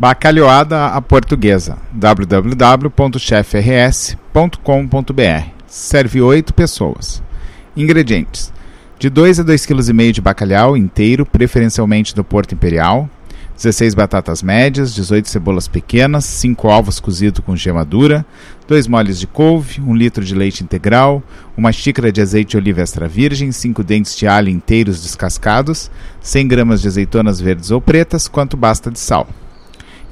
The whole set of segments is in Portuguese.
Bacalhoada à portuguesa. www.chefrs.com.br. Serve 8 pessoas. Ingredientes: de 2 a 2,5 kg de bacalhau inteiro, preferencialmente do Porto Imperial, 16 batatas médias, 18 cebolas pequenas, 5 ovos cozidos com gema dura, 2 moles de couve, 1 litro de leite integral, uma xícara de azeite de oliva extra virgem, 5 dentes de alho inteiros descascados, 100 gramas de azeitonas verdes ou pretas, quanto basta de sal.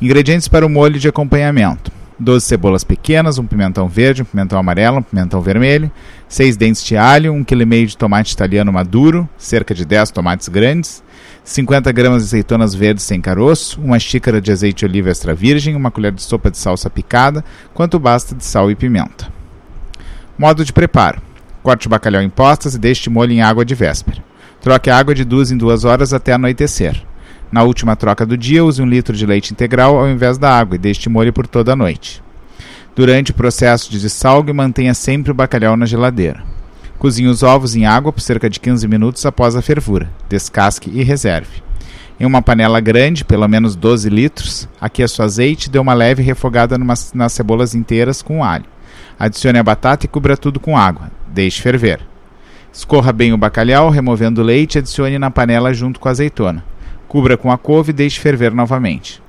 Ingredientes para o molho de acompanhamento: 12 cebolas pequenas, um pimentão verde, um pimentão amarelo, um pimentão vermelho, 6 dentes de alho, 1,5 kg de tomate italiano maduro, cerca de 10 tomates grandes, 50 gramas de azeitonas verdes sem caroço, uma xícara de azeite de oliva extra virgem, uma colher de sopa de salsa picada, quanto basta de sal e pimenta. Modo de preparo: corte o bacalhau em postas e deixe molho em água de véspera. Troque a água de duas em duas horas até anoitecer. Na última troca do dia, use um litro de leite integral ao invés da água e deixe molho por toda a noite. Durante o processo de dessalgue, mantenha sempre o bacalhau na geladeira. Cozinhe os ovos em água por cerca de 15 minutos após a fervura. Descasque e reserve. Em uma panela grande, pelo menos 12 litros, aqueça o azeite e dê uma leve refogada numa, nas cebolas inteiras com alho. Adicione a batata e cubra tudo com água. Deixe ferver. Escorra bem o bacalhau, removendo o leite e adicione na panela junto com a azeitona. Cubra com a couve e deixe ferver novamente.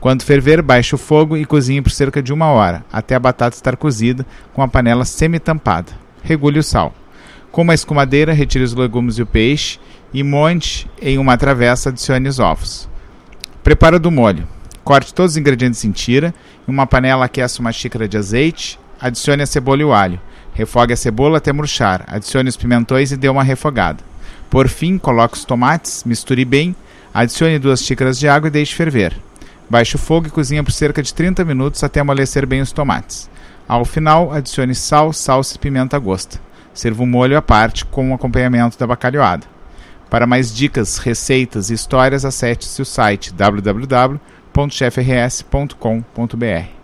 Quando ferver, baixe o fogo e cozinhe por cerca de uma hora, até a batata estar cozida, com a panela semi-tampada. Regule o sal. Com uma escumadeira, retire os legumes e o peixe e monte em uma travessa, adicione os ovos. Preparo do molho. Corte todos os ingredientes em tira. Em uma panela, aqueça uma xícara de azeite. Adicione a cebola e o alho. Refogue a cebola até murchar. Adicione os pimentões e dê uma refogada. Por fim, coloque os tomates, misture bem Adicione duas xícaras de água e deixe ferver. Baixe o fogo e cozinhe por cerca de 30 minutos até amolecer bem os tomates. Ao final, adicione sal, salsa e pimenta a gosto. Sirva o molho à parte com o acompanhamento da bacalhoada. Para mais dicas, receitas e histórias, acesse o site www.chefrs.com.br.